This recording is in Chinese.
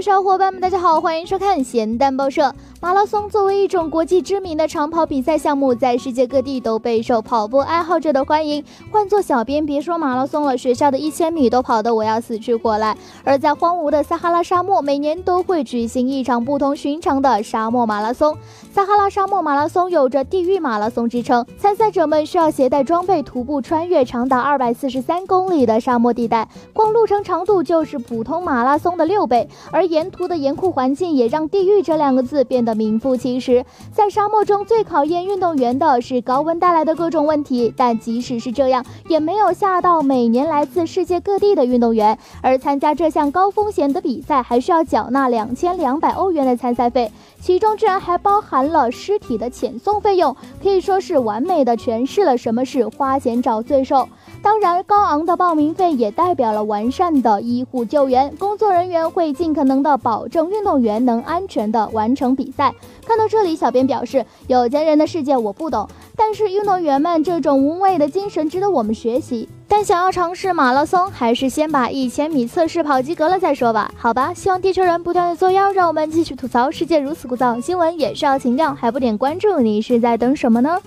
小伙伴们，大家好，欢迎收看咸蛋报社。马拉松作为一种国际知名的长跑比赛项目，在世界各地都备受跑步爱好者的欢迎。换做小编，别说马拉松了，学校的一千米都跑得我要死去活来。而在荒芜的撒哈拉沙漠，每年都会举行一场不同寻常的沙漠马拉松。撒哈拉沙漠马拉松有着“地狱马拉松”之称，参赛者们需要携带装备，徒步穿越长达二百四十三公里的沙漠地带，光路程长度就是普通马拉松的六倍。而沿途的严酷环境也让“地狱”这两个字变得。名副其实，在沙漠中最考验运动员的是高温带来的各种问题。但即使是这样，也没有吓到每年来自世界各地的运动员。而参加这项高风险的比赛，还需要缴纳两千两百欧元的参赛费，其中居然还包含了尸体的遣送费用，可以说是完美的诠释了什么是花钱找罪受。当然，高昂的报名费也代表了完善的医护救援工作人员会尽可能的保证运动员能安全的完成比赛。看到这里，小编表示，有钱人的世界我不懂，但是运动员们这种无畏的精神值得我们学习。但想要尝试马拉松，还是先把一千米测试跑及格了再说吧。好吧，希望地球人不断的作妖，让我们继续吐槽世界如此枯燥，新闻也是要情调，还不点关注，你是在等什么呢？